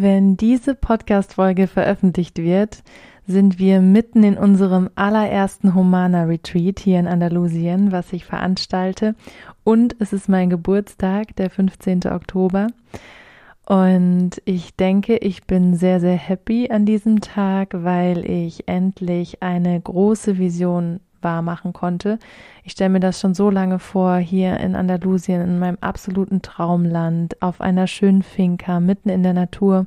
Wenn diese Podcast-Folge veröffentlicht wird, sind wir mitten in unserem allerersten Humana Retreat hier in Andalusien, was ich veranstalte. Und es ist mein Geburtstag, der 15. Oktober. Und ich denke, ich bin sehr, sehr happy an diesem Tag, weil ich endlich eine große Vision wahr machen konnte. Ich stelle mir das schon so lange vor, hier in Andalusien, in meinem absoluten Traumland, auf einer schönen Finca, mitten in der Natur,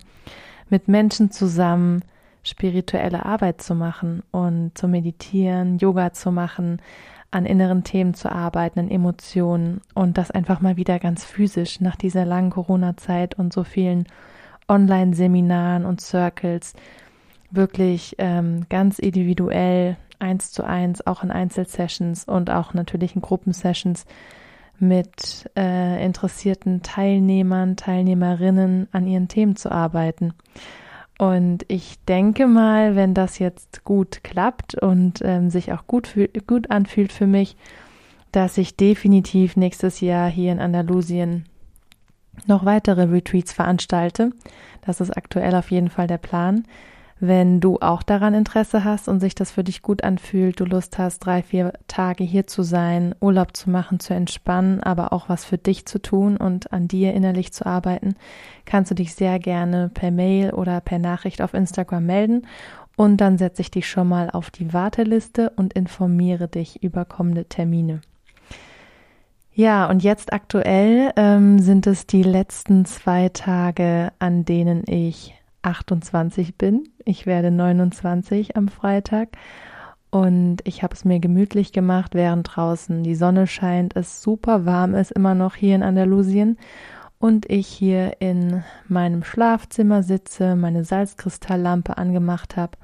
mit Menschen zusammen spirituelle Arbeit zu machen und zu meditieren, Yoga zu machen, an inneren Themen zu arbeiten, an Emotionen und das einfach mal wieder ganz physisch nach dieser langen Corona-Zeit und so vielen Online-Seminaren und Circles wirklich ähm, ganz individuell eins zu eins, auch in Einzelsessions und auch natürlich in Gruppensessions mit äh, interessierten Teilnehmern, Teilnehmerinnen an ihren Themen zu arbeiten. Und ich denke mal, wenn das jetzt gut klappt und ähm, sich auch gut, gut anfühlt für mich, dass ich definitiv nächstes Jahr hier in Andalusien noch weitere Retreats veranstalte. Das ist aktuell auf jeden Fall der Plan. Wenn du auch daran Interesse hast und sich das für dich gut anfühlt, du Lust hast, drei, vier Tage hier zu sein, Urlaub zu machen, zu entspannen, aber auch was für dich zu tun und an dir innerlich zu arbeiten, kannst du dich sehr gerne per Mail oder per Nachricht auf Instagram melden und dann setze ich dich schon mal auf die Warteliste und informiere dich über kommende Termine. Ja, und jetzt aktuell ähm, sind es die letzten zwei Tage, an denen ich 28 bin. Ich werde 29 am Freitag. Und ich habe es mir gemütlich gemacht, während draußen die Sonne scheint, es super warm ist immer noch hier in Andalusien. Und ich hier in meinem Schlafzimmer sitze, meine Salzkristalllampe angemacht habe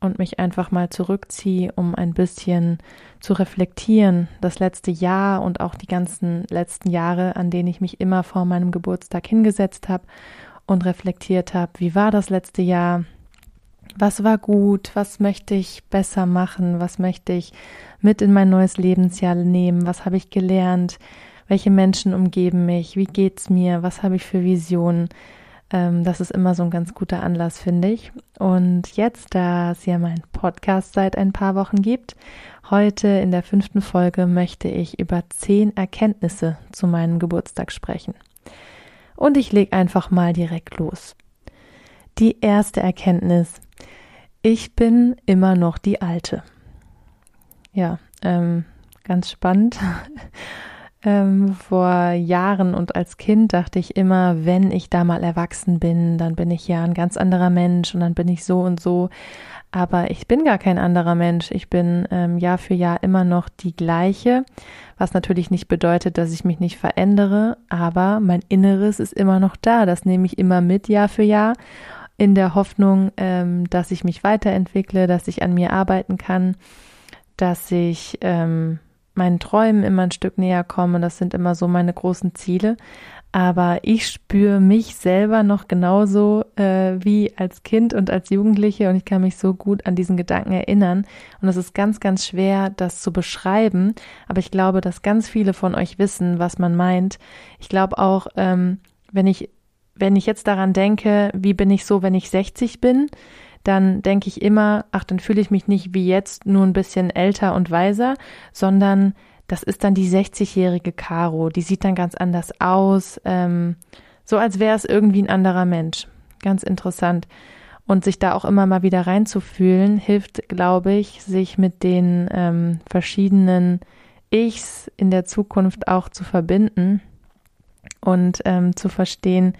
und mich einfach mal zurückziehe, um ein bisschen zu reflektieren, das letzte Jahr und auch die ganzen letzten Jahre, an denen ich mich immer vor meinem Geburtstag hingesetzt habe und reflektiert habe, wie war das letzte Jahr, was war gut, was möchte ich besser machen, was möchte ich mit in mein neues Lebensjahr nehmen, was habe ich gelernt, welche Menschen umgeben mich, wie geht's mir, was habe ich für Visionen. Ähm, das ist immer so ein ganz guter Anlass, finde ich. Und jetzt, da es ja mein Podcast seit ein paar Wochen gibt, heute in der fünften Folge möchte ich über zehn Erkenntnisse zu meinem Geburtstag sprechen. Und ich leg einfach mal direkt los. Die erste Erkenntnis. Ich bin immer noch die Alte. Ja, ähm, ganz spannend. ähm, vor Jahren und als Kind dachte ich immer, wenn ich da mal erwachsen bin, dann bin ich ja ein ganz anderer Mensch und dann bin ich so und so. Aber ich bin gar kein anderer Mensch. Ich bin ähm, Jahr für Jahr immer noch die gleiche, was natürlich nicht bedeutet, dass ich mich nicht verändere, aber mein Inneres ist immer noch da. Das nehme ich immer mit Jahr für Jahr in der Hoffnung, ähm, dass ich mich weiterentwickle, dass ich an mir arbeiten kann, dass ich ähm, meinen Träumen immer ein Stück näher komme. Das sind immer so meine großen Ziele aber ich spüre mich selber noch genauso äh, wie als Kind und als Jugendliche. Und ich kann mich so gut an diesen Gedanken erinnern. Und es ist ganz, ganz schwer, das zu beschreiben, aber ich glaube, dass ganz viele von euch wissen, was man meint. Ich glaube auch, ähm, wenn ich wenn ich jetzt daran denke, wie bin ich so, wenn ich 60 bin, dann denke ich immer, ach, dann fühle ich mich nicht wie jetzt nur ein bisschen älter und weiser, sondern das ist dann die 60-jährige Caro. Die sieht dann ganz anders aus, ähm, so als wäre es irgendwie ein anderer Mensch. Ganz interessant. Und sich da auch immer mal wieder reinzufühlen, hilft, glaube ich, sich mit den ähm, verschiedenen Ichs in der Zukunft auch zu verbinden und ähm, zu verstehen,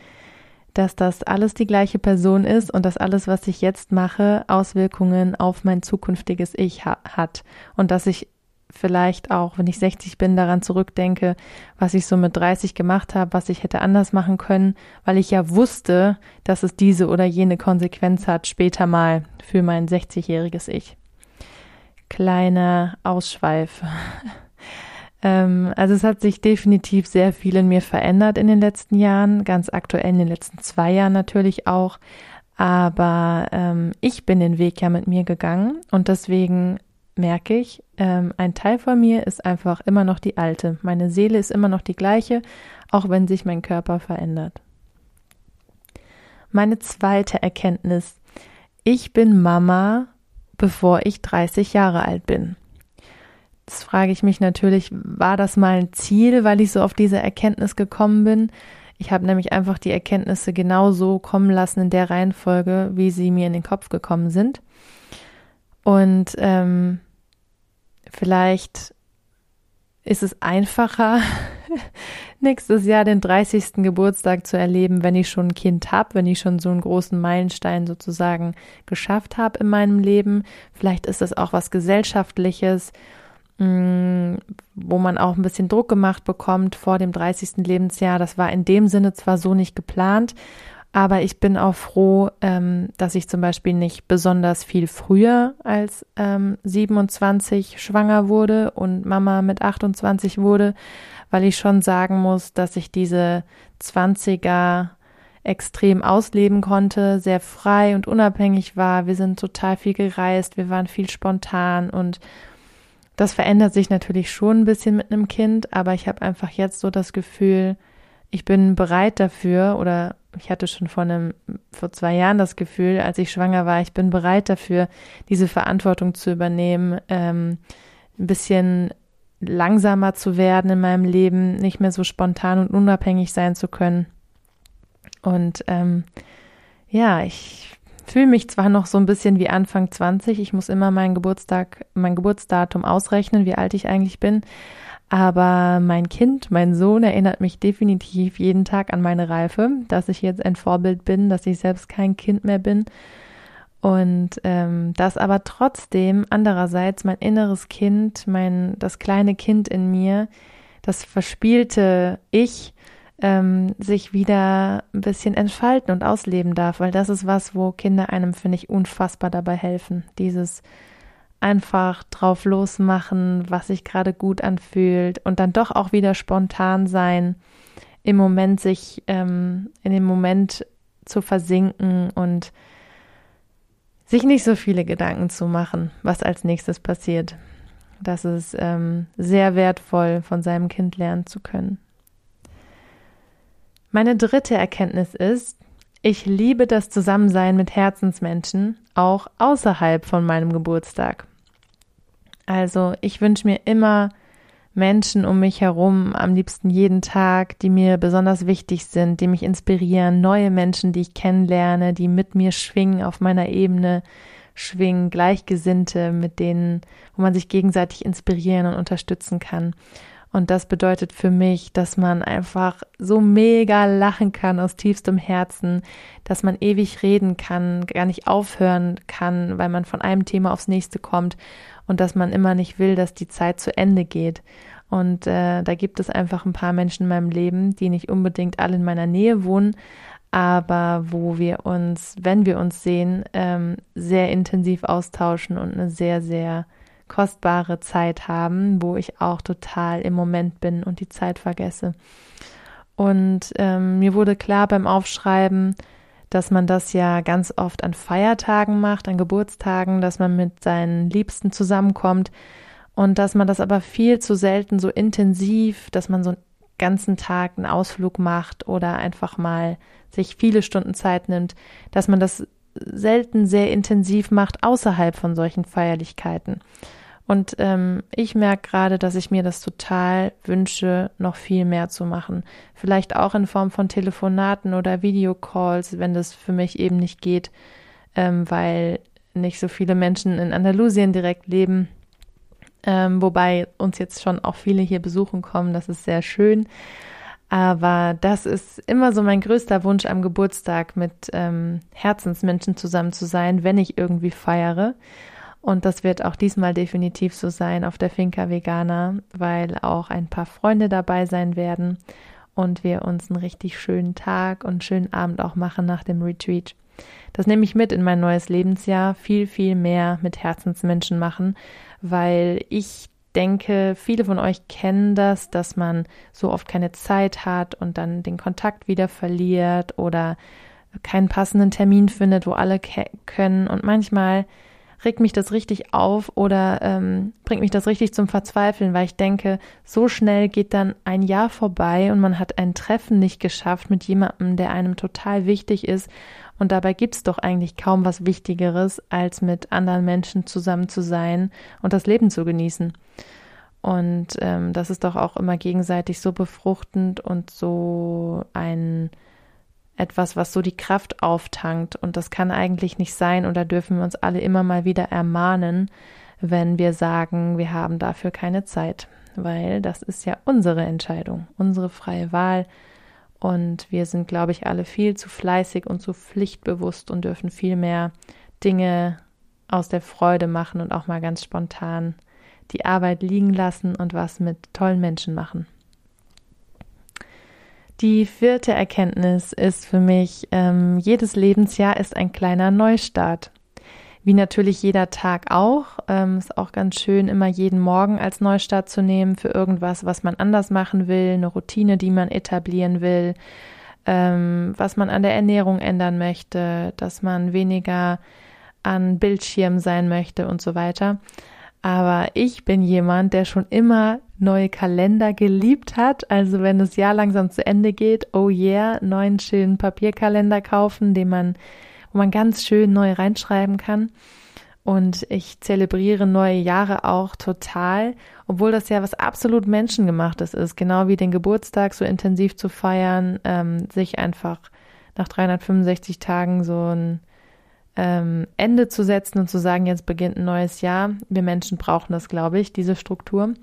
dass das alles die gleiche Person ist und dass alles, was ich jetzt mache, Auswirkungen auf mein zukünftiges Ich ha hat und dass ich vielleicht auch, wenn ich 60 bin, daran zurückdenke, was ich so mit 30 gemacht habe, was ich hätte anders machen können, weil ich ja wusste, dass es diese oder jene Konsequenz hat, später mal für mein 60-jähriges Ich. Kleiner Ausschweif. ähm, also es hat sich definitiv sehr viel in mir verändert in den letzten Jahren, ganz aktuell in den letzten zwei Jahren natürlich auch. Aber ähm, ich bin den Weg ja mit mir gegangen und deswegen merke ich, ähm, ein Teil von mir ist einfach immer noch die alte. Meine Seele ist immer noch die gleiche, auch wenn sich mein Körper verändert. Meine zweite Erkenntnis. Ich bin Mama, bevor ich 30 Jahre alt bin. Jetzt frage ich mich natürlich, war das mal ein Ziel, weil ich so auf diese Erkenntnis gekommen bin? Ich habe nämlich einfach die Erkenntnisse genau so kommen lassen in der Reihenfolge, wie sie mir in den Kopf gekommen sind. Und ähm, vielleicht ist es einfacher, nächstes Jahr den 30. Geburtstag zu erleben, wenn ich schon ein Kind habe, wenn ich schon so einen großen Meilenstein sozusagen geschafft habe in meinem Leben. Vielleicht ist es auch was Gesellschaftliches, mm, wo man auch ein bisschen Druck gemacht bekommt vor dem 30. Lebensjahr. Das war in dem Sinne zwar so nicht geplant, aber ich bin auch froh, ähm, dass ich zum Beispiel nicht besonders viel früher als ähm, 27 schwanger wurde und Mama mit 28 wurde, weil ich schon sagen muss, dass ich diese 20er extrem ausleben konnte, sehr frei und unabhängig war. Wir sind total viel gereist, wir waren viel spontan und das verändert sich natürlich schon ein bisschen mit einem Kind, aber ich habe einfach jetzt so das Gefühl, ich bin bereit dafür oder ich hatte schon vor einem, vor zwei Jahren das Gefühl, als ich schwanger war, ich bin bereit dafür, diese Verantwortung zu übernehmen, ähm, ein bisschen langsamer zu werden in meinem Leben, nicht mehr so spontan und unabhängig sein zu können. Und ähm, ja, ich fühle mich zwar noch so ein bisschen wie Anfang 20, ich muss immer meinen Geburtstag, mein Geburtsdatum ausrechnen, wie alt ich eigentlich bin, aber mein Kind, mein Sohn erinnert mich definitiv jeden Tag an meine Reife, dass ich jetzt ein Vorbild bin, dass ich selbst kein Kind mehr bin. Und ähm, dass aber trotzdem andererseits mein inneres Kind, mein das kleine Kind in mir, das verspielte Ich, ähm, sich wieder ein bisschen entfalten und ausleben darf, weil das ist was, wo Kinder einem, finde ich, unfassbar dabei helfen. Dieses einfach drauf losmachen, was sich gerade gut anfühlt und dann doch auch wieder spontan sein, im Moment sich ähm, in dem Moment zu versinken und sich nicht so viele Gedanken zu machen, was als nächstes passiert. Das ist ähm, sehr wertvoll, von seinem Kind lernen zu können. Meine dritte Erkenntnis ist, ich liebe das Zusammensein mit Herzensmenschen, auch außerhalb von meinem Geburtstag. Also ich wünsche mir immer Menschen um mich herum, am liebsten jeden Tag, die mir besonders wichtig sind, die mich inspirieren, neue Menschen, die ich kennenlerne, die mit mir schwingen, auf meiner Ebene schwingen, Gleichgesinnte, mit denen, wo man sich gegenseitig inspirieren und unterstützen kann. Und das bedeutet für mich, dass man einfach so mega lachen kann aus tiefstem Herzen, dass man ewig reden kann, gar nicht aufhören kann, weil man von einem Thema aufs nächste kommt und dass man immer nicht will, dass die Zeit zu Ende geht. Und äh, da gibt es einfach ein paar Menschen in meinem Leben, die nicht unbedingt alle in meiner Nähe wohnen, aber wo wir uns, wenn wir uns sehen, ähm, sehr intensiv austauschen und eine sehr, sehr kostbare Zeit haben, wo ich auch total im Moment bin und die Zeit vergesse. Und ähm, mir wurde klar beim Aufschreiben, dass man das ja ganz oft an Feiertagen macht, an Geburtstagen, dass man mit seinen Liebsten zusammenkommt und dass man das aber viel zu selten so intensiv, dass man so einen ganzen Tag einen Ausflug macht oder einfach mal sich viele Stunden Zeit nimmt, dass man das selten sehr intensiv macht außerhalb von solchen Feierlichkeiten. Und ähm, ich merke gerade, dass ich mir das total wünsche, noch viel mehr zu machen. Vielleicht auch in Form von Telefonaten oder Videocalls, wenn das für mich eben nicht geht, ähm, weil nicht so viele Menschen in Andalusien direkt leben. Ähm, wobei uns jetzt schon auch viele hier besuchen kommen, das ist sehr schön. Aber das ist immer so mein größter Wunsch am Geburtstag, mit ähm, Herzensmenschen zusammen zu sein, wenn ich irgendwie feiere. Und das wird auch diesmal definitiv so sein auf der Finca Vegana, weil auch ein paar Freunde dabei sein werden und wir uns einen richtig schönen Tag und schönen Abend auch machen nach dem Retreat. Das nehme ich mit in mein neues Lebensjahr, viel, viel mehr mit Herzensmenschen machen, weil ich denke, viele von euch kennen das, dass man so oft keine Zeit hat und dann den Kontakt wieder verliert oder keinen passenden Termin findet, wo alle können. Und manchmal regt mich das richtig auf oder ähm, bringt mich das richtig zum Verzweifeln, weil ich denke, so schnell geht dann ein Jahr vorbei und man hat ein Treffen nicht geschafft mit jemandem, der einem total wichtig ist. Und dabei gibt es doch eigentlich kaum was Wichtigeres, als mit anderen Menschen zusammen zu sein und das Leben zu genießen. Und ähm, das ist doch auch immer gegenseitig so befruchtend und so ein etwas, was so die Kraft auftankt. Und das kann eigentlich nicht sein. Und da dürfen wir uns alle immer mal wieder ermahnen, wenn wir sagen, wir haben dafür keine Zeit. Weil das ist ja unsere Entscheidung, unsere freie Wahl. Und wir sind, glaube ich, alle viel zu fleißig und zu pflichtbewusst und dürfen viel mehr Dinge aus der Freude machen und auch mal ganz spontan die Arbeit liegen lassen und was mit tollen Menschen machen. Die vierte Erkenntnis ist für mich, ähm, jedes Lebensjahr ist ein kleiner Neustart. Wie natürlich jeder Tag auch. Ähm, ist auch ganz schön, immer jeden Morgen als Neustart zu nehmen für irgendwas, was man anders machen will, eine Routine, die man etablieren will, ähm, was man an der Ernährung ändern möchte, dass man weniger an Bildschirm sein möchte und so weiter. Aber ich bin jemand, der schon immer neue Kalender geliebt hat. Also wenn das Jahr langsam zu Ende geht, oh yeah, neuen schönen Papierkalender kaufen, den man, wo man ganz schön neu reinschreiben kann. Und ich zelebriere neue Jahre auch total, obwohl das ja was absolut Menschengemachtes ist, genau wie den Geburtstag so intensiv zu feiern, ähm, sich einfach nach 365 Tagen so ein ähm, Ende zu setzen und zu sagen, jetzt beginnt ein neues Jahr. Wir Menschen brauchen das, glaube ich, diese Struktur.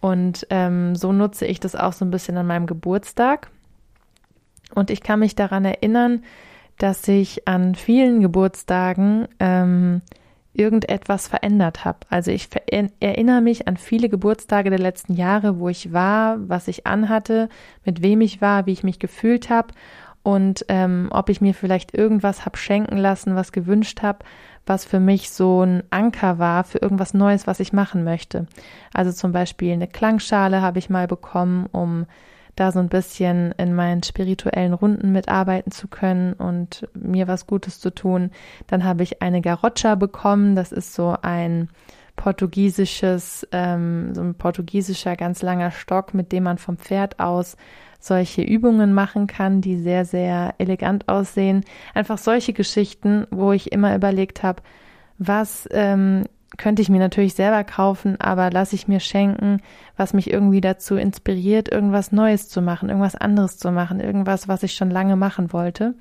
Und ähm, so nutze ich das auch so ein bisschen an meinem Geburtstag. Und ich kann mich daran erinnern, dass ich an vielen Geburtstagen ähm, irgendetwas verändert habe. Also ich erinnere mich an viele Geburtstage der letzten Jahre, wo ich war, was ich anhatte, mit wem ich war, wie ich mich gefühlt habe und ähm, ob ich mir vielleicht irgendwas hab schenken lassen, was gewünscht habe, was für mich so ein Anker war für irgendwas Neues, was ich machen möchte. Also zum Beispiel eine Klangschale habe ich mal bekommen, um da so ein bisschen in meinen spirituellen Runden mitarbeiten zu können und mir was Gutes zu tun. Dann habe ich eine Garoccia bekommen. Das ist so ein portugiesisches, ähm, so ein portugiesischer ganz langer Stock, mit dem man vom Pferd aus solche Übungen machen kann, die sehr, sehr elegant aussehen. Einfach solche Geschichten, wo ich immer überlegt habe, was ähm, könnte ich mir natürlich selber kaufen, aber lasse ich mir schenken, was mich irgendwie dazu inspiriert, irgendwas Neues zu machen, irgendwas anderes zu machen, irgendwas, was ich schon lange machen wollte.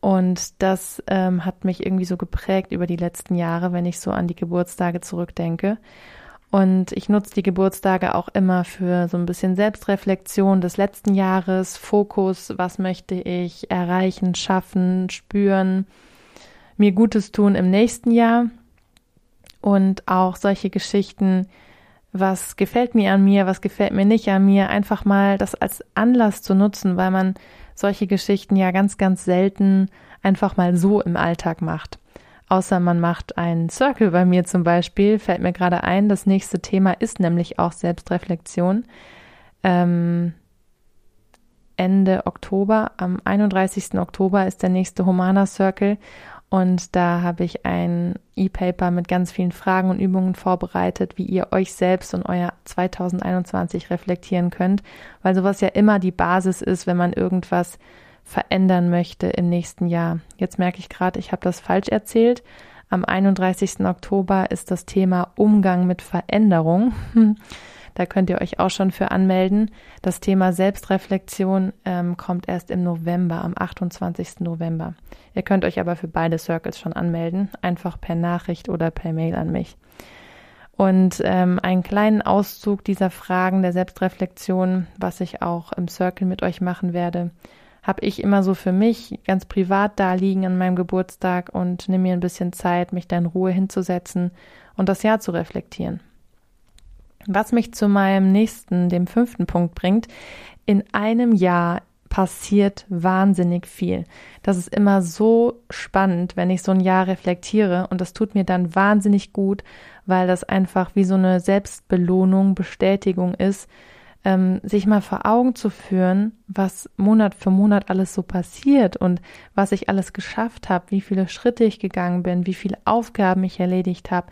Und das ähm, hat mich irgendwie so geprägt über die letzten Jahre, wenn ich so an die Geburtstage zurückdenke. Und ich nutze die Geburtstage auch immer für so ein bisschen Selbstreflexion des letzten Jahres, Fokus, was möchte ich erreichen, schaffen, spüren, mir Gutes tun im nächsten Jahr. Und auch solche Geschichten, was gefällt mir an mir, was gefällt mir nicht an mir, einfach mal das als Anlass zu nutzen, weil man solche Geschichten ja ganz, ganz selten einfach mal so im Alltag macht. Außer man macht einen Circle bei mir zum Beispiel, fällt mir gerade ein. Das nächste Thema ist nämlich auch Selbstreflexion. Ähm, Ende Oktober, am 31. Oktober ist der nächste Humana Circle und da habe ich ein E-Paper mit ganz vielen Fragen und Übungen vorbereitet, wie ihr euch selbst und euer 2021 reflektieren könnt, weil sowas ja immer die Basis ist, wenn man irgendwas verändern möchte im nächsten Jahr. Jetzt merke ich gerade, ich habe das falsch erzählt. Am 31. Oktober ist das Thema Umgang mit Veränderung. Da könnt ihr euch auch schon für anmelden. Das Thema Selbstreflexion ähm, kommt erst im November, am 28. November. Ihr könnt euch aber für beide Circles schon anmelden, einfach per Nachricht oder per Mail an mich. Und ähm, einen kleinen Auszug dieser Fragen der Selbstreflexion, was ich auch im Circle mit euch machen werde, habe ich immer so für mich ganz privat da liegen an meinem Geburtstag und nehme mir ein bisschen Zeit, mich da in Ruhe hinzusetzen und das Jahr zu reflektieren. Was mich zu meinem nächsten, dem fünften Punkt bringt, in einem Jahr passiert wahnsinnig viel. Das ist immer so spannend, wenn ich so ein Jahr reflektiere und das tut mir dann wahnsinnig gut, weil das einfach wie so eine Selbstbelohnung, Bestätigung ist, ähm, sich mal vor Augen zu führen, was Monat für Monat alles so passiert und was ich alles geschafft habe, wie viele Schritte ich gegangen bin, wie viele Aufgaben ich erledigt habe,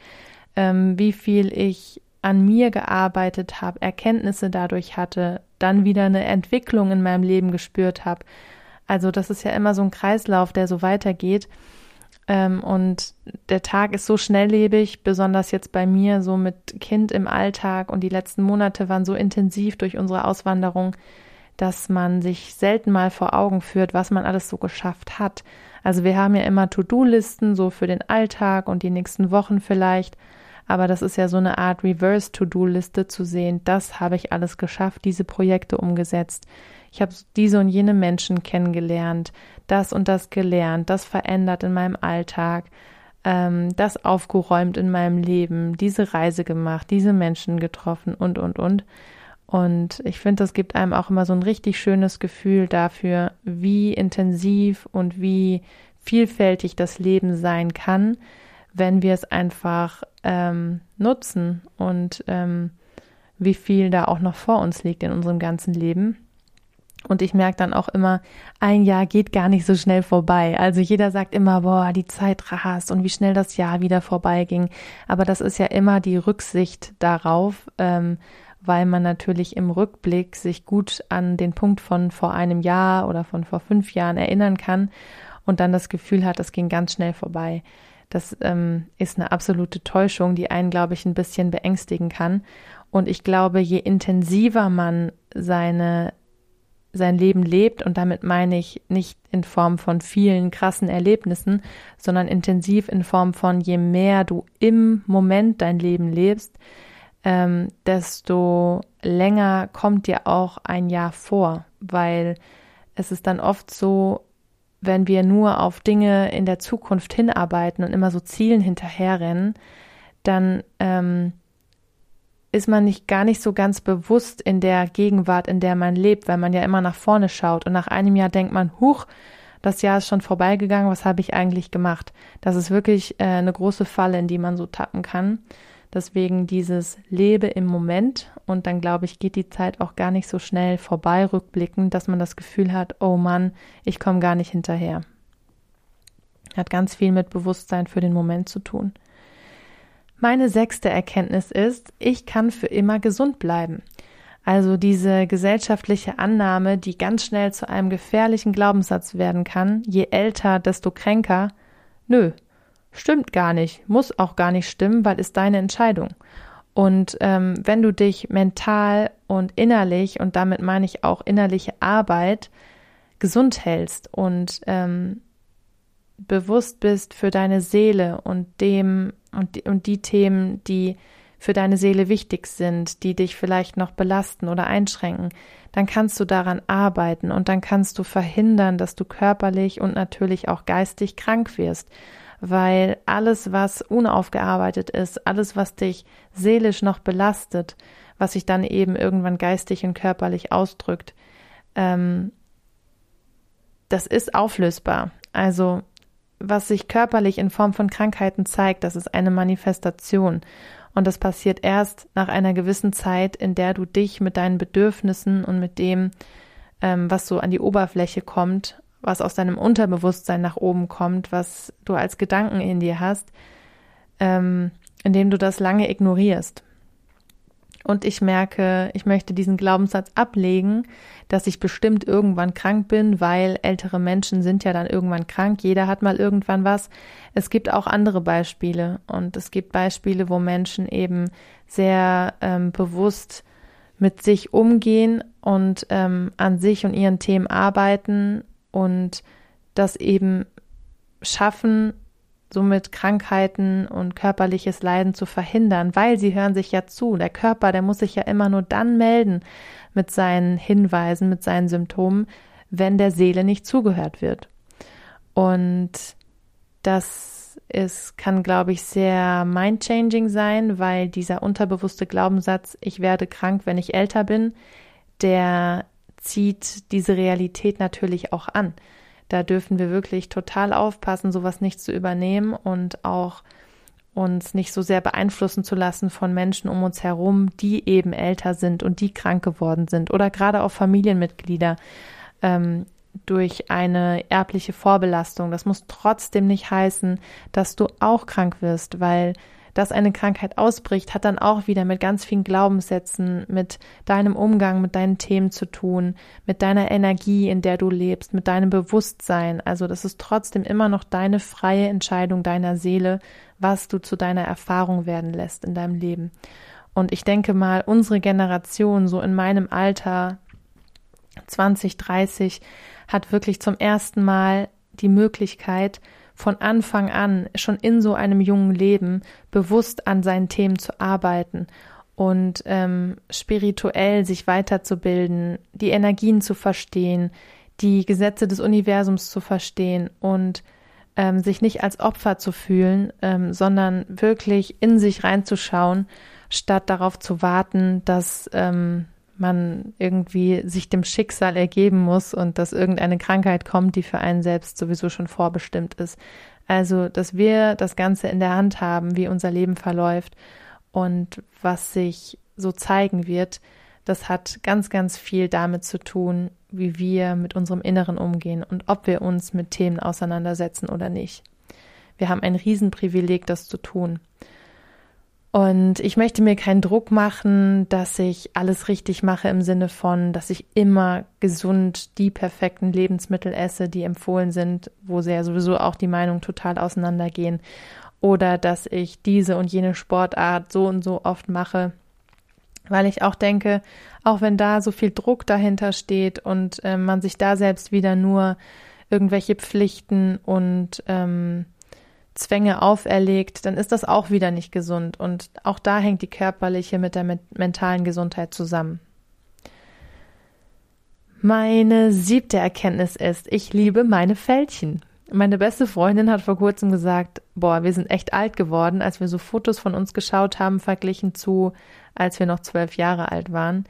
ähm, wie viel ich an mir gearbeitet habe, Erkenntnisse dadurch hatte, dann wieder eine Entwicklung in meinem Leben gespürt habe. Also das ist ja immer so ein Kreislauf, der so weitergeht. Ähm, und der Tag ist so schnelllebig, besonders jetzt bei mir, so mit Kind im Alltag. Und die letzten Monate waren so intensiv durch unsere Auswanderung, dass man sich selten mal vor Augen führt, was man alles so geschafft hat. Also wir haben ja immer To-Do-Listen, so für den Alltag und die nächsten Wochen vielleicht. Aber das ist ja so eine Art Reverse-To-Do-Liste zu sehen. Das habe ich alles geschafft, diese Projekte umgesetzt. Ich habe diese und jene Menschen kennengelernt, das und das gelernt, das verändert in meinem Alltag, ähm, das aufgeräumt in meinem Leben, diese Reise gemacht, diese Menschen getroffen und, und, und. Und ich finde, das gibt einem auch immer so ein richtig schönes Gefühl dafür, wie intensiv und wie vielfältig das Leben sein kann, wenn wir es einfach ähm, nutzen und ähm, wie viel da auch noch vor uns liegt in unserem ganzen Leben. Und ich merke dann auch immer, ein Jahr geht gar nicht so schnell vorbei. Also jeder sagt immer, boah, die Zeit rast und wie schnell das Jahr wieder vorbeiging. Aber das ist ja immer die Rücksicht darauf, ähm, weil man natürlich im Rückblick sich gut an den Punkt von vor einem Jahr oder von vor fünf Jahren erinnern kann und dann das Gefühl hat, das ging ganz schnell vorbei. Das ähm, ist eine absolute Täuschung, die einen, glaube ich, ein bisschen beängstigen kann. Und ich glaube, je intensiver man seine, sein Leben lebt, und damit meine ich nicht in Form von vielen krassen Erlebnissen, sondern intensiv in Form von je mehr du im Moment dein Leben lebst, ähm, desto länger kommt dir auch ein Jahr vor, weil es ist dann oft so, wenn wir nur auf Dinge in der Zukunft hinarbeiten und immer so Zielen hinterherrennen, dann ähm, ist man nicht gar nicht so ganz bewusst in der Gegenwart, in der man lebt, weil man ja immer nach vorne schaut und nach einem Jahr denkt man, huch, das Jahr ist schon vorbeigegangen, was habe ich eigentlich gemacht? Das ist wirklich äh, eine große Falle, in die man so tappen kann. Deswegen dieses Lebe im Moment und dann glaube ich, geht die Zeit auch gar nicht so schnell vorbei rückblickend, dass man das Gefühl hat, oh Mann, ich komme gar nicht hinterher. Hat ganz viel mit Bewusstsein für den Moment zu tun. Meine sechste Erkenntnis ist, ich kann für immer gesund bleiben. Also diese gesellschaftliche Annahme, die ganz schnell zu einem gefährlichen Glaubenssatz werden kann, je älter, desto kränker. Nö, Stimmt gar nicht, muss auch gar nicht stimmen, weil ist deine Entscheidung. Und ähm, wenn du dich mental und innerlich, und damit meine ich auch innerliche Arbeit, gesund hältst und ähm, bewusst bist für deine Seele und dem und die, und die Themen, die für deine Seele wichtig sind, die dich vielleicht noch belasten oder einschränken, dann kannst du daran arbeiten und dann kannst du verhindern, dass du körperlich und natürlich auch geistig krank wirst weil alles, was unaufgearbeitet ist, alles, was dich seelisch noch belastet, was sich dann eben irgendwann geistig und körperlich ausdrückt, ähm, das ist auflösbar. Also was sich körperlich in Form von Krankheiten zeigt, das ist eine Manifestation. Und das passiert erst nach einer gewissen Zeit, in der du dich mit deinen Bedürfnissen und mit dem, ähm, was so an die Oberfläche kommt, was aus deinem Unterbewusstsein nach oben kommt, was du als Gedanken in dir hast, ähm, indem du das lange ignorierst. Und ich merke, ich möchte diesen Glaubenssatz ablegen, dass ich bestimmt irgendwann krank bin, weil ältere Menschen sind ja dann irgendwann krank. Jeder hat mal irgendwann was. Es gibt auch andere Beispiele. Und es gibt Beispiele, wo Menschen eben sehr ähm, bewusst mit sich umgehen und ähm, an sich und ihren Themen arbeiten und das eben schaffen, somit Krankheiten und körperliches Leiden zu verhindern, weil sie hören sich ja zu. Der Körper, der muss sich ja immer nur dann melden mit seinen Hinweisen, mit seinen Symptomen, wenn der Seele nicht zugehört wird. Und das ist, kann, glaube ich, sehr mind-changing sein, weil dieser unterbewusste Glaubenssatz, ich werde krank, wenn ich älter bin, der zieht diese Realität natürlich auch an. Da dürfen wir wirklich total aufpassen, sowas nicht zu übernehmen und auch uns nicht so sehr beeinflussen zu lassen von Menschen um uns herum, die eben älter sind und die krank geworden sind oder gerade auch Familienmitglieder ähm, durch eine erbliche Vorbelastung. Das muss trotzdem nicht heißen, dass du auch krank wirst, weil dass eine Krankheit ausbricht, hat dann auch wieder mit ganz vielen Glaubenssätzen, mit deinem Umgang, mit deinen Themen zu tun, mit deiner Energie, in der du lebst, mit deinem Bewusstsein. Also das ist trotzdem immer noch deine freie Entscheidung deiner Seele, was du zu deiner Erfahrung werden lässt in deinem Leben. Und ich denke mal, unsere Generation, so in meinem Alter, 20, 30, hat wirklich zum ersten Mal die Möglichkeit, von Anfang an schon in so einem jungen Leben bewusst an seinen Themen zu arbeiten und ähm, spirituell sich weiterzubilden, die Energien zu verstehen, die Gesetze des Universums zu verstehen und ähm, sich nicht als Opfer zu fühlen, ähm, sondern wirklich in sich reinzuschauen, statt darauf zu warten, dass ähm, man irgendwie sich dem Schicksal ergeben muss und dass irgendeine Krankheit kommt, die für einen selbst sowieso schon vorbestimmt ist. Also, dass wir das Ganze in der Hand haben, wie unser Leben verläuft und was sich so zeigen wird, das hat ganz, ganz viel damit zu tun, wie wir mit unserem Inneren umgehen und ob wir uns mit Themen auseinandersetzen oder nicht. Wir haben ein Riesenprivileg, das zu tun. Und ich möchte mir keinen Druck machen, dass ich alles richtig mache im Sinne von, dass ich immer gesund die perfekten Lebensmittel esse, die empfohlen sind, wo ja sowieso auch die Meinungen total auseinandergehen. Oder dass ich diese und jene Sportart so und so oft mache. Weil ich auch denke, auch wenn da so viel Druck dahinter steht und äh, man sich da selbst wieder nur irgendwelche Pflichten und ähm, Zwänge auferlegt, dann ist das auch wieder nicht gesund. Und auch da hängt die körperliche mit der mentalen Gesundheit zusammen. Meine siebte Erkenntnis ist, ich liebe meine Fältchen. Meine beste Freundin hat vor kurzem gesagt, boah, wir sind echt alt geworden, als wir so Fotos von uns geschaut haben, verglichen zu, als wir noch zwölf Jahre alt waren.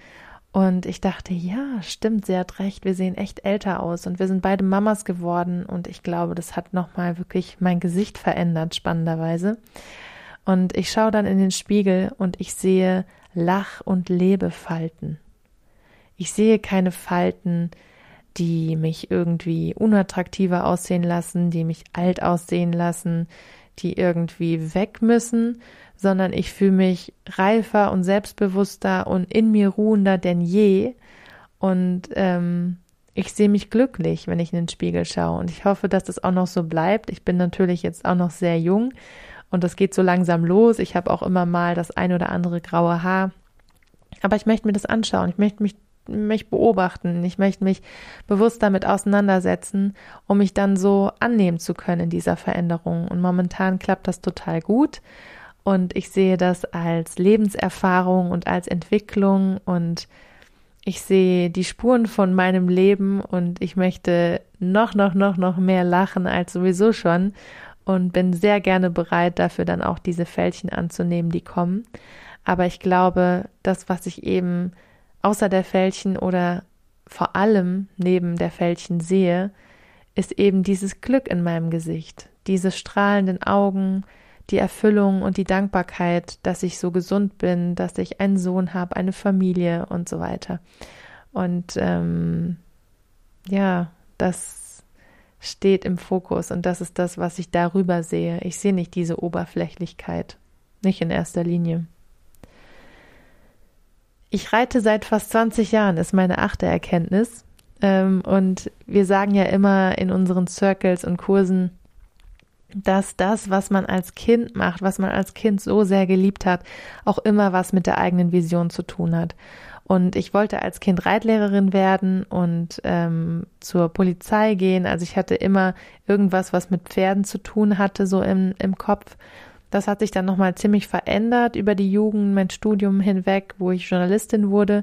Und ich dachte, ja, stimmt, sie hat recht, wir sehen echt älter aus und wir sind beide Mamas geworden und ich glaube, das hat nochmal wirklich mein Gesicht verändert, spannenderweise. Und ich schaue dann in den Spiegel und ich sehe Lach- und Lebefalten. Ich sehe keine Falten, die mich irgendwie unattraktiver aussehen lassen, die mich alt aussehen lassen, die irgendwie weg müssen, sondern ich fühle mich reifer und selbstbewusster und in mir ruhender denn je. Und ähm, ich sehe mich glücklich, wenn ich in den Spiegel schaue. Und ich hoffe, dass das auch noch so bleibt. Ich bin natürlich jetzt auch noch sehr jung und das geht so langsam los. Ich habe auch immer mal das ein oder andere graue Haar. Aber ich möchte mir das anschauen. Ich möchte mich mich beobachten. Ich möchte mich bewusst damit auseinandersetzen, um mich dann so annehmen zu können in dieser Veränderung. Und momentan klappt das total gut. Und ich sehe das als Lebenserfahrung und als Entwicklung und ich sehe die Spuren von meinem Leben und ich möchte noch, noch, noch, noch mehr lachen als sowieso schon und bin sehr gerne bereit, dafür dann auch diese Fältchen anzunehmen, die kommen. Aber ich glaube, das, was ich eben außer der Fältchen oder vor allem neben der Fältchen sehe, ist eben dieses Glück in meinem Gesicht, diese strahlenden Augen, die Erfüllung und die Dankbarkeit, dass ich so gesund bin, dass ich einen Sohn habe, eine Familie und so weiter. Und ähm, ja, das steht im Fokus und das ist das, was ich darüber sehe. Ich sehe nicht diese Oberflächlichkeit, nicht in erster Linie. Ich reite seit fast 20 Jahren, ist meine achte Erkenntnis. Ähm, und wir sagen ja immer in unseren Circles und Kursen, dass das, was man als Kind macht, was man als Kind so sehr geliebt hat, auch immer was mit der eigenen Vision zu tun hat. Und ich wollte als Kind Reitlehrerin werden und ähm, zur Polizei gehen. Also ich hatte immer irgendwas, was mit Pferden zu tun hatte, so im, im Kopf. Das hat sich dann nochmal ziemlich verändert über die Jugend, mein Studium hinweg, wo ich Journalistin wurde.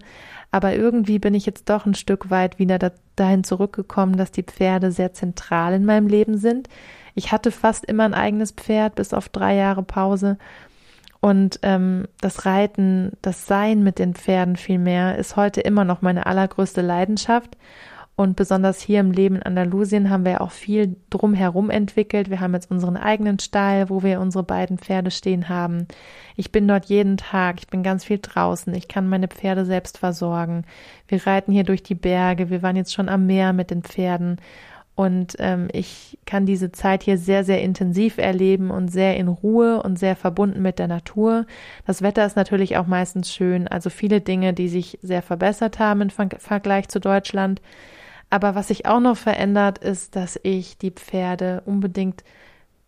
Aber irgendwie bin ich jetzt doch ein Stück weit wieder da, dahin zurückgekommen, dass die Pferde sehr zentral in meinem Leben sind. Ich hatte fast immer ein eigenes Pferd, bis auf drei Jahre Pause. Und ähm, das Reiten, das Sein mit den Pferden vielmehr, ist heute immer noch meine allergrößte Leidenschaft. Und besonders hier im Leben in Andalusien haben wir auch viel drumherum entwickelt. Wir haben jetzt unseren eigenen Stall, wo wir unsere beiden Pferde stehen haben. Ich bin dort jeden Tag, ich bin ganz viel draußen, ich kann meine Pferde selbst versorgen. Wir reiten hier durch die Berge, wir waren jetzt schon am Meer mit den Pferden. Und ähm, ich kann diese Zeit hier sehr, sehr intensiv erleben und sehr in Ruhe und sehr verbunden mit der Natur. Das Wetter ist natürlich auch meistens schön, also viele Dinge, die sich sehr verbessert haben im Vergleich zu Deutschland. Aber was sich auch noch verändert, ist, dass ich die Pferde unbedingt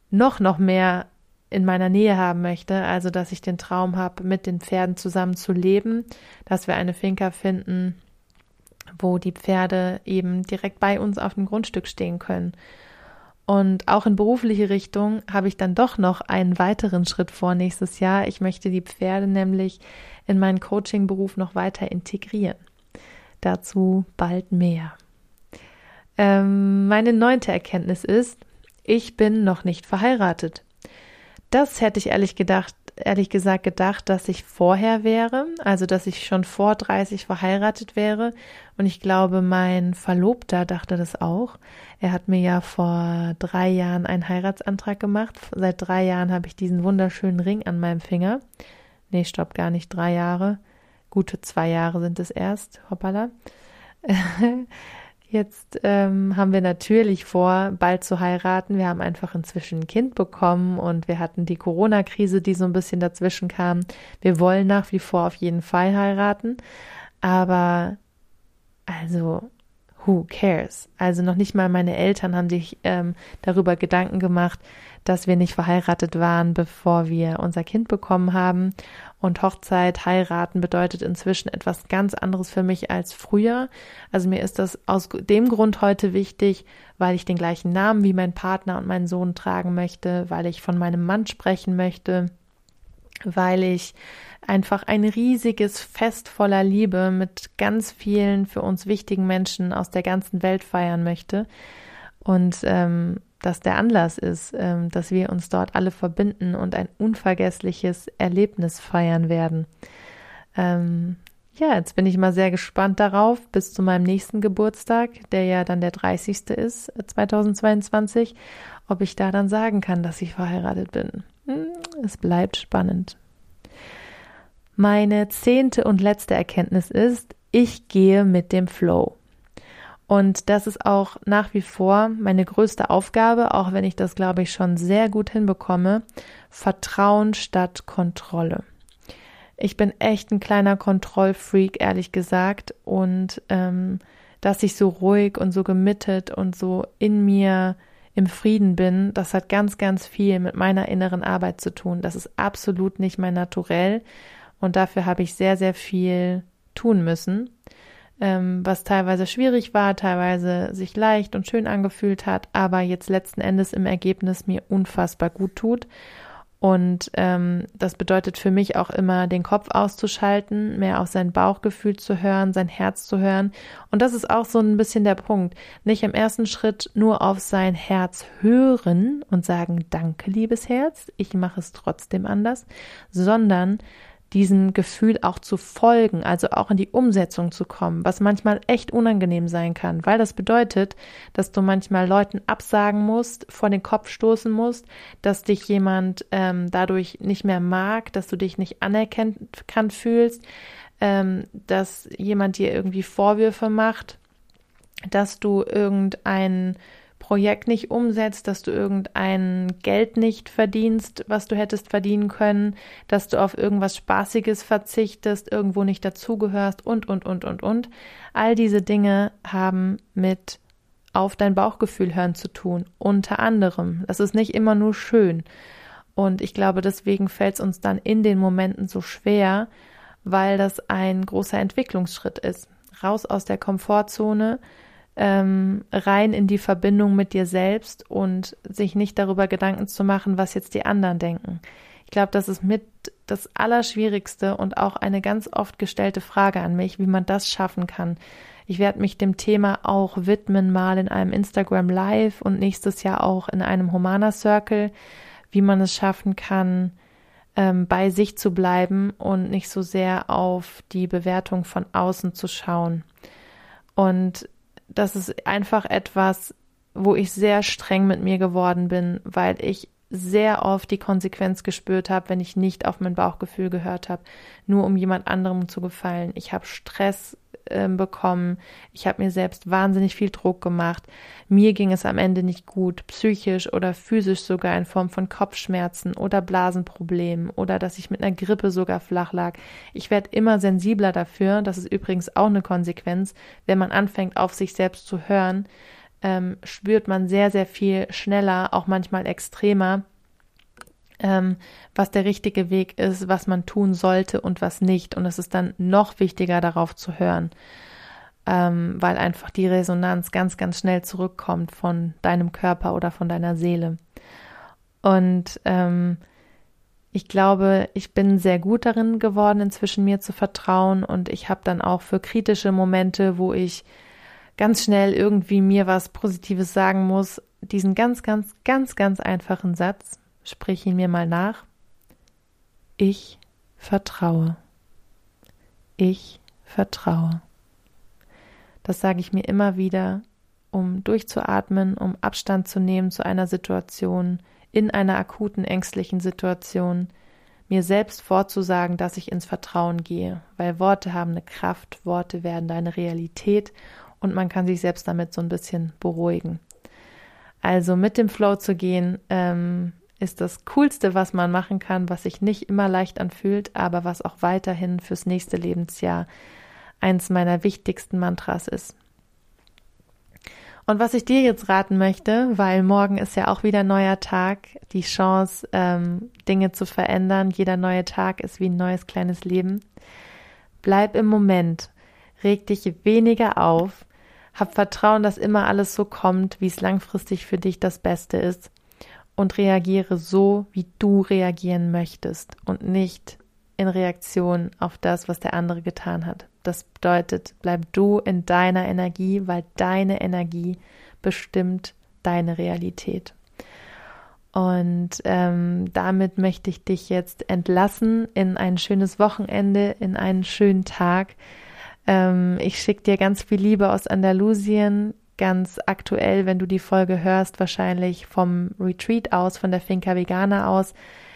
noch, noch mehr in meiner Nähe haben möchte. Also, dass ich den Traum habe, mit den Pferden zusammen zu leben, dass wir eine Finca finden, wo die Pferde eben direkt bei uns auf dem Grundstück stehen können. Und auch in berufliche Richtung habe ich dann doch noch einen weiteren Schritt vor nächstes Jahr. Ich möchte die Pferde nämlich in meinen Coaching-Beruf noch weiter integrieren. Dazu bald mehr. Ähm, meine neunte Erkenntnis ist, ich bin noch nicht verheiratet. Das hätte ich ehrlich gedacht, ehrlich gesagt gedacht, dass ich vorher wäre, also dass ich schon vor 30 verheiratet wäre. Und ich glaube, mein Verlobter dachte das auch. Er hat mir ja vor drei Jahren einen Heiratsantrag gemacht. Seit drei Jahren habe ich diesen wunderschönen Ring an meinem Finger. Nee, stopp, gar nicht drei Jahre. Gute zwei Jahre sind es erst. Hoppala. Jetzt ähm, haben wir natürlich vor, bald zu heiraten. Wir haben einfach inzwischen ein Kind bekommen und wir hatten die Corona-Krise, die so ein bisschen dazwischen kam. Wir wollen nach wie vor auf jeden Fall heiraten. Aber also who cares? Also noch nicht mal meine Eltern haben sich ähm, darüber Gedanken gemacht, dass wir nicht verheiratet waren, bevor wir unser Kind bekommen haben. Und Hochzeit, heiraten bedeutet inzwischen etwas ganz anderes für mich als früher. Also mir ist das aus dem Grund heute wichtig, weil ich den gleichen Namen wie mein Partner und mein Sohn tragen möchte, weil ich von meinem Mann sprechen möchte, weil ich einfach ein riesiges Fest voller Liebe mit ganz vielen für uns wichtigen Menschen aus der ganzen Welt feiern möchte. Und ähm, dass der Anlass ist, ähm, dass wir uns dort alle verbinden und ein unvergessliches Erlebnis feiern werden. Ähm, ja, jetzt bin ich mal sehr gespannt darauf, bis zu meinem nächsten Geburtstag, der ja dann der 30. ist, 2022, äh, ob ich da dann sagen kann, dass ich verheiratet bin. Hm, es bleibt spannend. Meine zehnte und letzte Erkenntnis ist, ich gehe mit dem Flow. Und das ist auch nach wie vor meine größte Aufgabe, auch wenn ich das, glaube ich, schon sehr gut hinbekomme. Vertrauen statt Kontrolle. Ich bin echt ein kleiner Kontrollfreak, ehrlich gesagt. Und ähm, dass ich so ruhig und so gemittet und so in mir im Frieden bin, das hat ganz, ganz viel mit meiner inneren Arbeit zu tun. Das ist absolut nicht mein Naturell. Und dafür habe ich sehr, sehr viel tun müssen, ähm, was teilweise schwierig war, teilweise sich leicht und schön angefühlt hat, aber jetzt letzten Endes im Ergebnis mir unfassbar gut tut. Und ähm, das bedeutet für mich auch immer, den Kopf auszuschalten, mehr auf sein Bauchgefühl zu hören, sein Herz zu hören. Und das ist auch so ein bisschen der Punkt. Nicht im ersten Schritt nur auf sein Herz hören und sagen, danke, liebes Herz, ich mache es trotzdem anders, sondern diesem Gefühl auch zu folgen, also auch in die Umsetzung zu kommen, was manchmal echt unangenehm sein kann, weil das bedeutet, dass du manchmal Leuten absagen musst, vor den Kopf stoßen musst, dass dich jemand ähm, dadurch nicht mehr mag, dass du dich nicht anerkannt fühlst, ähm, dass jemand dir irgendwie Vorwürfe macht, dass du irgendeinen Projekt nicht umsetzt, dass du irgendein Geld nicht verdienst, was du hättest verdienen können, dass du auf irgendwas Spaßiges verzichtest, irgendwo nicht dazugehörst und, und, und, und, und. All diese Dinge haben mit auf dein Bauchgefühl hören zu tun, unter anderem. Das ist nicht immer nur schön. Und ich glaube, deswegen fällt es uns dann in den Momenten so schwer, weil das ein großer Entwicklungsschritt ist. Raus aus der Komfortzone, ähm, rein in die Verbindung mit dir selbst und sich nicht darüber Gedanken zu machen, was jetzt die anderen denken. Ich glaube, das ist mit das Allerschwierigste und auch eine ganz oft gestellte Frage an mich, wie man das schaffen kann. Ich werde mich dem Thema auch widmen, mal in einem Instagram Live und nächstes Jahr auch in einem Humana Circle, wie man es schaffen kann, ähm, bei sich zu bleiben und nicht so sehr auf die Bewertung von außen zu schauen. Und das ist einfach etwas, wo ich sehr streng mit mir geworden bin, weil ich sehr oft die Konsequenz gespürt habe, wenn ich nicht auf mein Bauchgefühl gehört habe, nur um jemand anderem zu gefallen. Ich habe Stress äh, bekommen, ich habe mir selbst wahnsinnig viel Druck gemacht. Mir ging es am Ende nicht gut, psychisch oder physisch sogar in Form von Kopfschmerzen oder Blasenproblemen oder dass ich mit einer Grippe sogar flach lag. Ich werde immer sensibler dafür, das ist übrigens auch eine Konsequenz, wenn man anfängt auf sich selbst zu hören, ähm, spürt man sehr, sehr viel schneller, auch manchmal extremer, ähm, was der richtige Weg ist, was man tun sollte und was nicht. Und es ist dann noch wichtiger, darauf zu hören, ähm, weil einfach die Resonanz ganz, ganz schnell zurückkommt von deinem Körper oder von deiner Seele. Und ähm, ich glaube, ich bin sehr gut darin geworden, inzwischen mir zu vertrauen und ich habe dann auch für kritische Momente, wo ich ganz schnell irgendwie mir was Positives sagen muss, diesen ganz, ganz, ganz, ganz einfachen Satz, sprich ihn mir mal nach. Ich vertraue. Ich vertraue. Das sage ich mir immer wieder, um durchzuatmen, um Abstand zu nehmen zu einer Situation, in einer akuten ängstlichen Situation, mir selbst vorzusagen, dass ich ins Vertrauen gehe, weil Worte haben eine Kraft, Worte werden deine Realität und man kann sich selbst damit so ein bisschen beruhigen. Also mit dem Flow zu gehen, ähm, ist das Coolste, was man machen kann, was sich nicht immer leicht anfühlt, aber was auch weiterhin fürs nächste Lebensjahr eins meiner wichtigsten Mantras ist. Und was ich dir jetzt raten möchte, weil morgen ist ja auch wieder neuer Tag, die Chance, ähm, Dinge zu verändern. Jeder neue Tag ist wie ein neues kleines Leben. Bleib im Moment, reg dich weniger auf, hab Vertrauen, dass immer alles so kommt, wie es langfristig für dich das Beste ist und reagiere so, wie du reagieren möchtest und nicht in Reaktion auf das, was der andere getan hat. Das bedeutet, bleib du in deiner Energie, weil deine Energie bestimmt deine Realität. Und ähm, damit möchte ich dich jetzt entlassen in ein schönes Wochenende, in einen schönen Tag. Ähm, ich schicke dir ganz viel Liebe aus Andalusien, ganz aktuell, wenn du die Folge hörst, wahrscheinlich vom Retreat aus, von der Finca Vegana aus.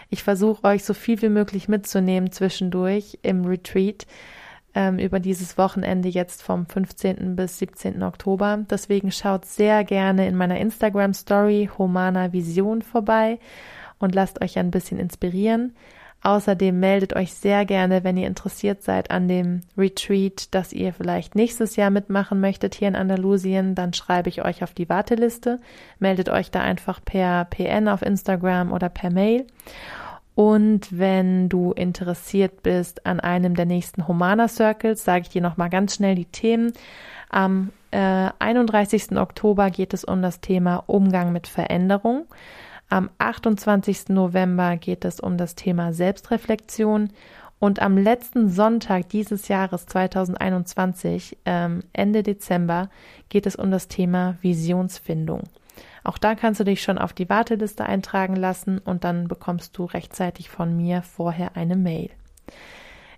Ich versuche euch so viel wie möglich mitzunehmen zwischendurch im Retreat ähm, über dieses Wochenende jetzt vom 15. bis 17. Oktober. Deswegen schaut sehr gerne in meiner Instagram Story Humana Vision vorbei und lasst euch ein bisschen inspirieren. Außerdem meldet euch sehr gerne, wenn ihr interessiert seid an dem Retreat, dass ihr vielleicht nächstes Jahr mitmachen möchtet hier in Andalusien, dann schreibe ich euch auf die Warteliste. Meldet euch da einfach per PN auf Instagram oder per Mail. Und wenn du interessiert bist an einem der nächsten Humana Circles, sage ich dir nochmal ganz schnell die Themen. Am äh, 31. Oktober geht es um das Thema Umgang mit Veränderung. Am 28. November geht es um das Thema Selbstreflexion und am letzten Sonntag dieses Jahres 2021, ähm, Ende Dezember, geht es um das Thema Visionsfindung. Auch da kannst du dich schon auf die Warteliste eintragen lassen und dann bekommst du rechtzeitig von mir vorher eine Mail.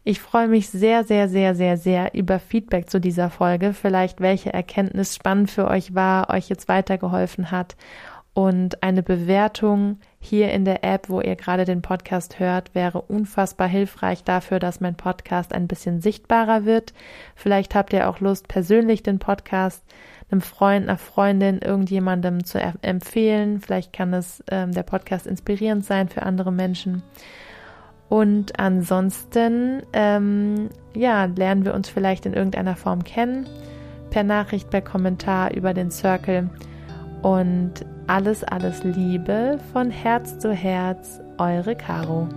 Ich freue mich sehr, sehr, sehr, sehr, sehr über Feedback zu dieser Folge. Vielleicht welche Erkenntnis spannend für euch war, euch jetzt weitergeholfen hat und eine Bewertung hier in der App, wo ihr gerade den Podcast hört, wäre unfassbar hilfreich dafür, dass mein Podcast ein bisschen sichtbarer wird. Vielleicht habt ihr auch Lust, persönlich den Podcast einem Freund, einer Freundin, irgendjemandem zu empfehlen. Vielleicht kann es ähm, der Podcast inspirierend sein für andere Menschen. Und ansonsten, ähm, ja, lernen wir uns vielleicht in irgendeiner Form kennen. Per Nachricht, per Kommentar über den Circle. Und alles, alles Liebe von Herz zu Herz, eure Caro.